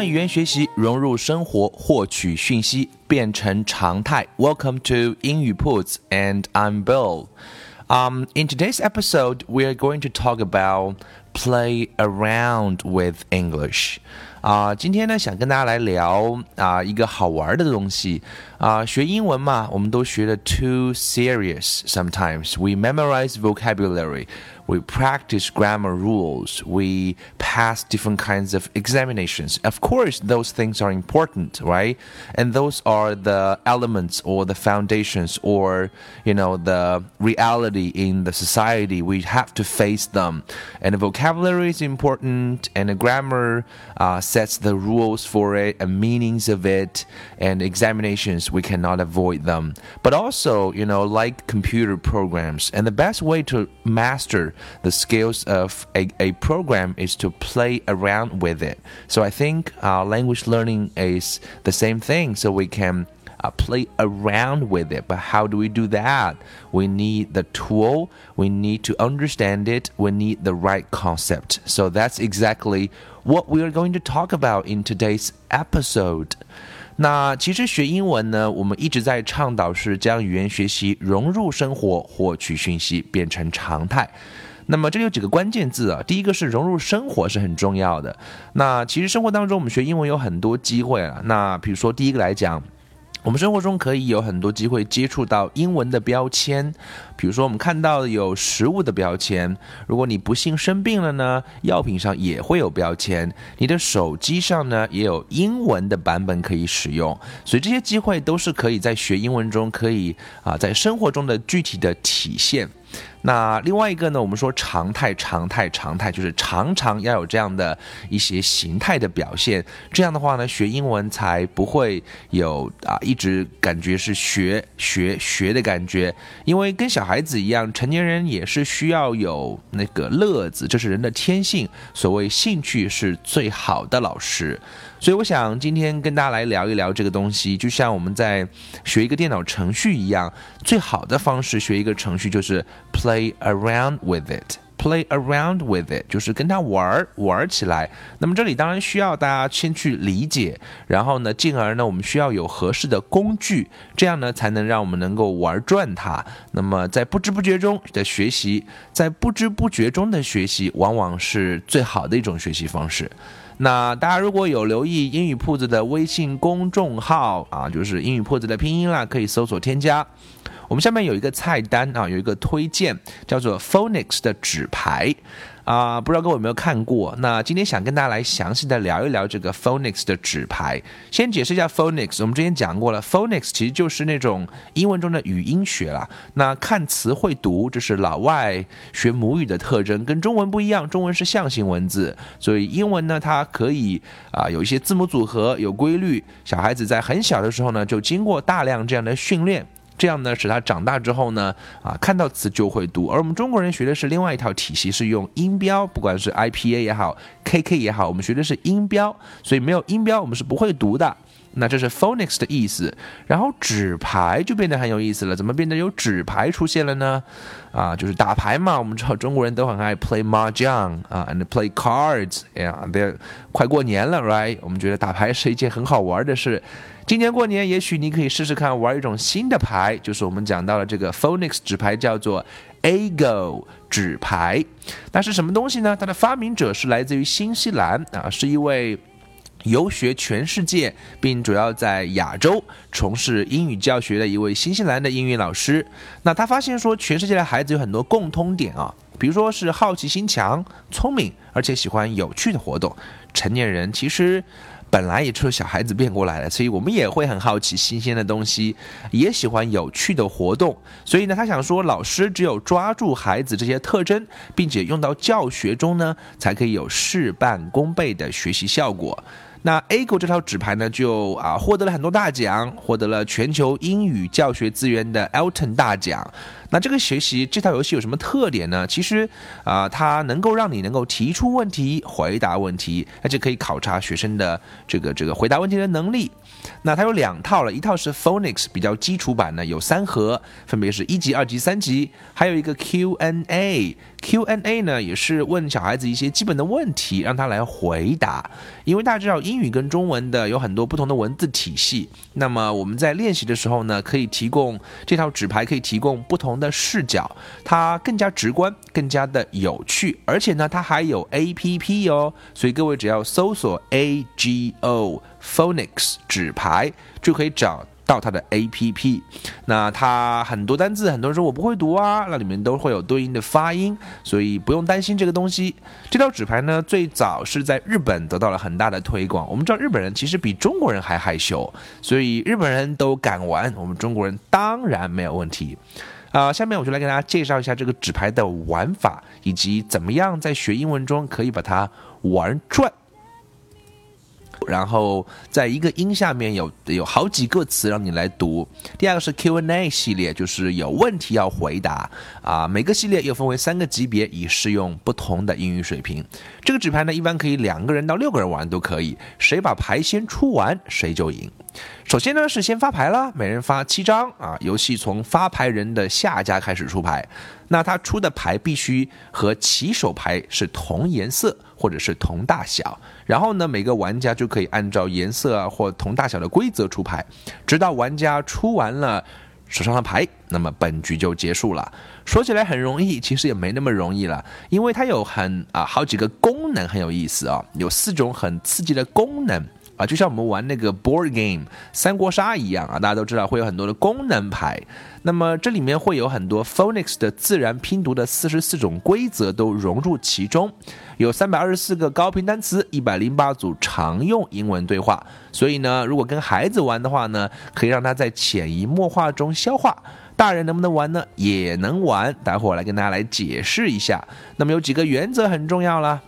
将语言学习融入生活，获取讯息变成常态。Welcome to 英语 Puts and I'm Bill. Um, in today's episode, we are going to talk about play around with English. 啊，今天呢，想跟大家来聊啊一个好玩的东西啊，学英文嘛，我们都学的 too serious. Sometimes we memorize vocabulary. We practice grammar rules. We pass different kinds of examinations. Of course, those things are important, right? And those are the elements or the foundations or, you know, the reality in the society. We have to face them. And the vocabulary is important, and the grammar uh, sets the rules for it and meanings of it. And examinations, we cannot avoid them. But also, you know, like computer programs, and the best way to master the skills of a, a program is to play around with it. So I think uh, language learning is the same thing. So we can uh, play around with it. But how do we do that? We need the tool, we need to understand it, we need the right concept. So that's exactly what we are going to talk about in today's episode. 那其实学英文呢，我们一直在倡导是将语言学习融入生活，获取讯息变成常态。 那么这里有几个关键字啊，第一个是融入生活是很重要的。那其实生活当中我们学英文有很多机会啊。那比如说第一个来讲。我们生活中可以有很多机会接触到英文的标签，比如说我们看到有食物的标签，如果你不幸生病了呢，药品上也会有标签，你的手机上呢也有英文的版本可以使用，所以这些机会都是可以在学英文中可以啊在生活中的具体的体现。那另外一个呢，我们说常态，常态，常态，就是常常要有这样的一些形态的表现。这样的话呢，学英文才不会有啊一直感觉是学学学的感觉。因为跟小孩子一样，成年人也是需要有那个乐子，这是人的天性。所谓兴趣是最好的老师。所以我想今天跟大家来聊一聊这个东西，就像我们在学一个电脑程序一样，最好的方式学一个程序就是 play around with it。Play around with it 就是跟他玩儿玩儿起来。那么这里当然需要大家先去理解，然后呢，进而呢，我们需要有合适的工具，这样呢才能让我们能够玩转它。那么在不知不觉中的学习，在不知不觉中的学习，往往是最好的一种学习方式。那大家如果有留意英语铺子的微信公众号啊，就是英语铺子的拼音啦，可以搜索添加。我们下面有一个菜单啊，有一个推荐叫做 Phonics 的纸牌。啊，不知道各位有没有看过？那今天想跟大家来详细的聊一聊这个 phonics 的纸牌。先解释一下 phonics，我们之前讲过了，phonics 其实就是那种英文中的语音学啦。那看词会读，这是老外学母语的特征，跟中文不一样。中文是象形文字，所以英文呢，它可以啊有一些字母组合有规律。小孩子在很小的时候呢，就经过大量这样的训练。这样呢，使他长大之后呢，啊，看到词就会读。而我们中国人学的是另外一套体系，是用音标，不管是 IPA 也好，KK 也好，我们学的是音标，所以没有音标我们是不会读的。那这是 phonics 的意思。然后纸牌就变得很有意思了，怎么变得有纸牌出现了呢？啊，就是打牌嘛。我们知道中国人都很爱 play mahjong 啊，and play cards。哎呀，快过年了，right？我们觉得打牌是一件很好玩的事。今年过年，也许你可以试试看玩一种新的牌，就是我们讲到了这个 phonics 纸牌，叫做 Ago 纸牌。那是什么东西呢？它的发明者是来自于新西兰啊，是一位游学全世界，并主要在亚洲从事英语教学的一位新西兰的英语老师。那他发现说，全世界的孩子有很多共通点啊，比如说是好奇心强、聪明，而且喜欢有趣的活动。成年人其实。本来也是小孩子变过来的，所以我们也会很好奇新鲜的东西，也喜欢有趣的活动。所以呢，他想说，老师只有抓住孩子这些特征，并且用到教学中呢，才可以有事半功倍的学习效果。那 A 股这套纸牌呢，就啊获得了很多大奖，获得了全球英语教学资源的 Elton 大奖。那这个学习这套游戏有什么特点呢？其实啊，它能够让你能够提出问题、回答问题，而且可以考察学生的这个这个回答问题的能力。那它有两套了，一套是 Phonics 比较基础版的，有三盒，分别是一级、二级、三级，还有一个 Q&A。Q&A 呢，也是问小孩子一些基本的问题，让他来回答。因为大家知道英语跟中文的有很多不同的文字体系，那么我们在练习的时候呢，可以提供这套纸牌，可以提供不同的视角，它更加直观，更加的有趣，而且呢，它还有 A P P 哦，所以各位只要搜索 A G O Phonics 纸牌，就可以找。到它的 A P P，那它很多单字，很多人说我不会读啊，那里面都会有对应的发音，所以不用担心这个东西。这套纸牌呢，最早是在日本得到了很大的推广。我们知道日本人其实比中国人还害羞，所以日本人都敢玩，我们中国人当然没有问题。啊，下面我就来给大家介绍一下这个纸牌的玩法，以及怎么样在学英文中可以把它玩转。然后在一个音下面有有好几个词让你来读。第二个是 Q&A 系列，就是有问题要回答啊。每个系列又分为三个级别，以适用不同的英语水平。这个纸牌呢，一般可以两个人到六个人玩都可以，谁把牌先出完谁就赢。首先呢是先发牌了，每人发七张啊。游戏从发牌人的下家开始出牌，那他出的牌必须和起手牌是同颜色或者是同大小。然后呢，每个玩家就可以按照颜色啊或同大小的规则出牌，直到玩家出完了手上的牌，那么本局就结束了。说起来很容易，其实也没那么容易了，因为它有很啊好几个功能很有意思啊，有四种很刺激的功能。啊，就像我们玩那个 board game 三国杀一样啊，大家都知道会有很多的功能牌。那么这里面会有很多 phonics 的自然拼读的四十四种规则都融入其中，有三百二十四个高频单词，一百零八组常用英文对话。所以呢，如果跟孩子玩的话呢，可以让他在潜移默化中消化。大人能不能玩呢？也能玩。待会儿来跟大家来解释一下。那么有几个原则很重要了。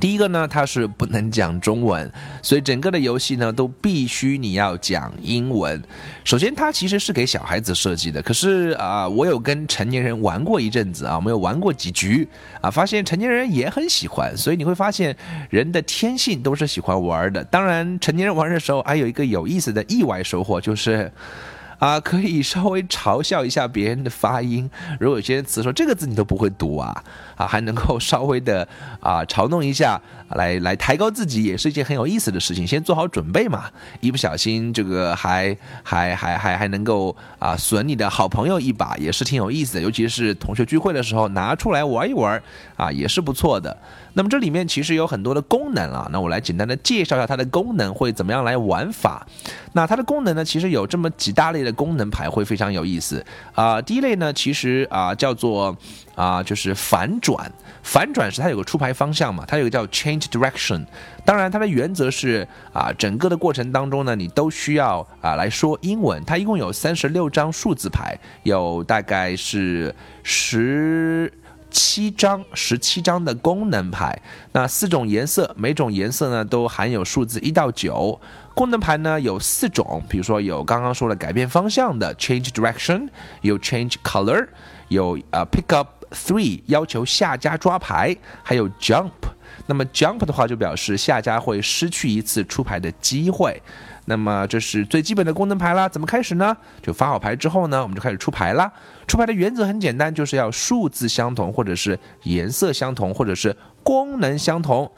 第一个呢，它是不能讲中文，所以整个的游戏呢都必须你要讲英文。首先，它其实是给小孩子设计的，可是啊，我有跟成年人玩过一阵子啊，我们有玩过几局啊，发现成年人也很喜欢。所以你会发现，人的天性都是喜欢玩的。当然，成年人玩的时候还有一个有意思的意外收获，就是。啊，可以稍微嘲笑一下别人的发音。如果有些词说这个字你都不会读啊，啊，还能够稍微的啊嘲弄一下，来来抬高自己，也是一件很有意思的事情。先做好准备嘛，一不小心这个还还还还还能够啊损你的好朋友一把，也是挺有意思的。尤其是同学聚会的时候拿出来玩一玩啊，也是不错的。那么这里面其实有很多的功能啊，那我来简单的介绍一下它的功能会怎么样来玩法。那它的功能呢，其实有这么几大类的功能牌会非常有意思啊。第一类呢，其实啊叫做啊就是反转，反转是它有个出牌方向嘛，它有个叫 change direction。当然它的原则是啊整个的过程当中呢，你都需要啊来说英文。它一共有三十六张数字牌，有大概是十。七张，十七张的功能牌，那四种颜色，每种颜色呢都含有数字一到九。功能牌呢有四种，比如说有刚刚说的改变方向的 change direction，有 change color，有啊 pick up three 要求下家抓牌，还有 jump。那么 jump 的话就表示下家会失去一次出牌的机会。那么这是最基本的功能牌啦，怎么开始呢？就发好牌之后呢，我们就开始出牌啦。出牌的原则很简单，就是要数字相同，或者是颜色相同，或者是功能相同。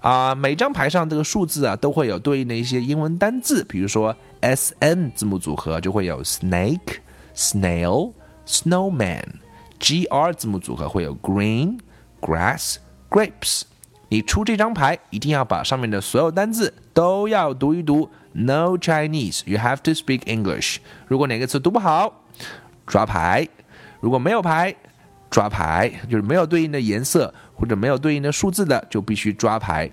啊，每张牌上这个数字啊，都会有对应的一些英文单字，比如说 S N 字母组合就会有 snake、snail、snowman。G R 字母组合会有 green、grass、grapes。你出这张牌，一定要把上面的所有单字都要读一读。No Chinese, you have to speak English。如果哪个词读不好，抓牌；如果没有牌，抓牌，就是没有对应的颜色或者没有对应的数字的，就必须抓牌。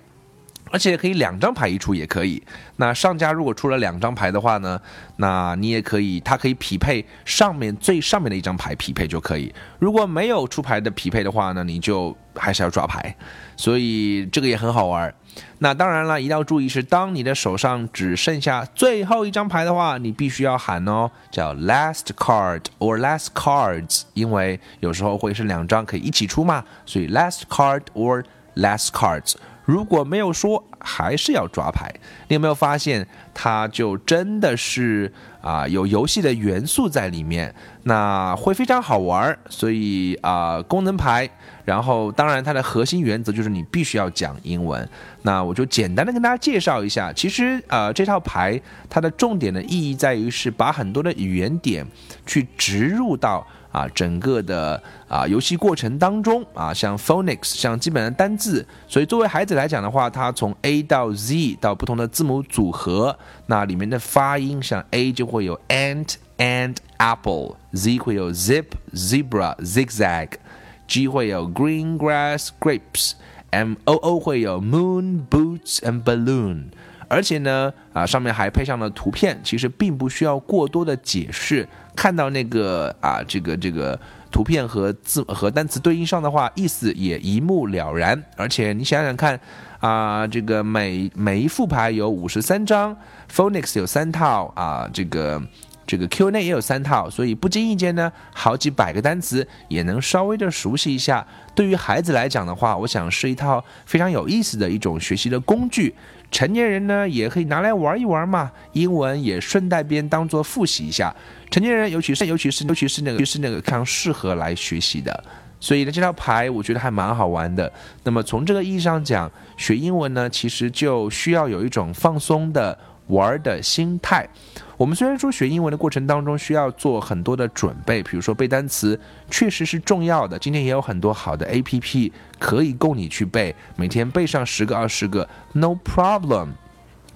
而且可以两张牌一出也可以。那上家如果出了两张牌的话呢，那你也可以，它可以匹配上面最上面的一张牌匹配就可以。如果没有出牌的匹配的话呢，你就还是要抓牌。所以这个也很好玩。那当然了，一定要注意是，当你的手上只剩下最后一张牌的话，你必须要喊哦，叫 last card or last cards，因为有时候会是两张可以一起出嘛，所以 last card or last cards。如果没有说，还是要抓牌。你有没有发现，它就真的是啊，有游戏的元素在里面，那会非常好玩。所以啊，功能牌，然后当然它的核心原则就是你必须要讲英文。那我就简单的跟大家介绍一下，其实呃，这套牌它的重点的意义在于是把很多的语言点去植入到。啊，整个的啊游戏过程当中啊，像 phonics，像基本的单字，所以作为孩子来讲的话，他从 A 到 Z 到不同的字母组合，那里面的发音，像 A 就会有 ant and apple，Z 会有 zip zebra zigzag，G 会有 green grass grapes，M O O 会有 moon boots and balloon。而且呢，啊，上面还配上了图片，其实并不需要过多的解释。看到那个啊，这个这个图片和字和单词对应上的话，意思也一目了然。而且你想想看，啊，这个每每一副牌有五十三张，Phoenix 有三套啊，这个这个 Q&A 也有三套，所以不经意间呢，好几百个单词也能稍微的熟悉一下。对于孩子来讲的话，我想是一套非常有意思的一种学习的工具。成年人呢也可以拿来玩一玩嘛，英文也顺带边当做复习一下。成年人尤其是尤其是尤其是那个就是那个非常适合来学习的。所以呢，这套牌我觉得还蛮好玩的。那么从这个意义上讲，学英文呢其实就需要有一种放松的。玩的心态，我们虽然说学英文的过程当中需要做很多的准备，比如说背单词，确实是重要的。今天也有很多好的 A P P 可以供你去背，每天背上十个二十个，no problem。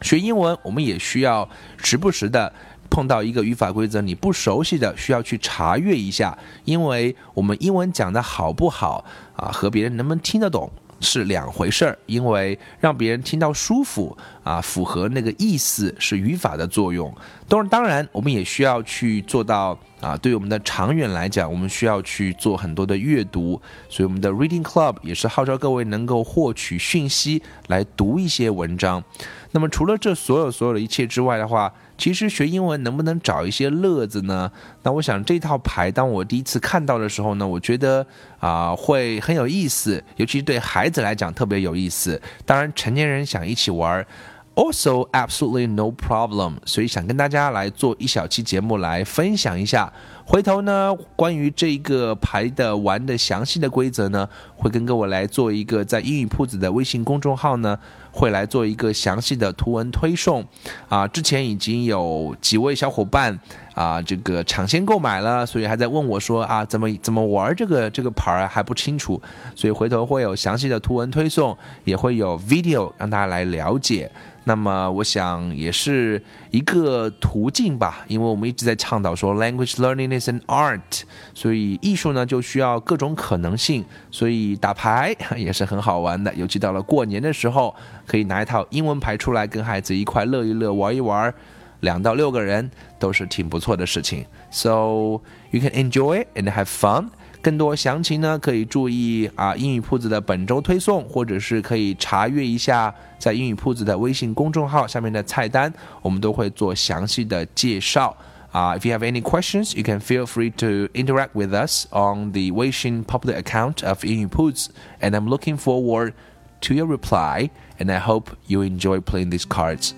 学英文我们也需要时不时的碰到一个语法规则你不熟悉的，需要去查阅一下，因为我们英文讲的好不好啊，和别人能不能听得懂。是两回事儿，因为让别人听到舒服啊，符合那个意思是语法的作用。当然，当然，我们也需要去做到啊。对于我们的长远来讲，我们需要去做很多的阅读，所以我们的 Reading Club 也是号召各位能够获取讯息，来读一些文章。那么，除了这所有所有的一切之外的话，其实学英文能不能找一些乐子呢？那我想这套牌，当我第一次看到的时候呢，我觉得啊会很有意思，尤其是对孩子来讲特别有意思。当然，成年人想一起玩，also absolutely no problem。所以想跟大家来做一小期节目来分享一下。回头呢，关于这一个牌的玩的详细的规则呢，会跟各位来做一个在英语铺子的微信公众号呢。会来做一个详细的图文推送，啊，之前已经有几位小伙伴啊，这个抢先购买了，所以还在问我说啊，怎么怎么玩这个这个牌还不清楚，所以回头会有详细的图文推送，也会有 video 让大家来了解。那么我想也是一个途径吧，因为我们一直在倡导说 language learning is an art，所以艺术呢就需要各种可能性，所以打牌 也是很好玩的，尤其到了过年的时候，可以拿一套英文牌出来跟孩子一块乐一乐、玩一玩，两到六个人都是挺不错的事情。So you can enjoy and have fun. 更多详情呢，可以注意啊英语铺子的本周推送，或者是可以查阅一下在英语铺子的微信公众号下面的菜单，我们都会做详细的介绍。Uh, if you have any questions, you can feel free to interact with us on the Weixin public account of Inputs, and I'm looking forward to your reply. And I hope you enjoy playing these cards.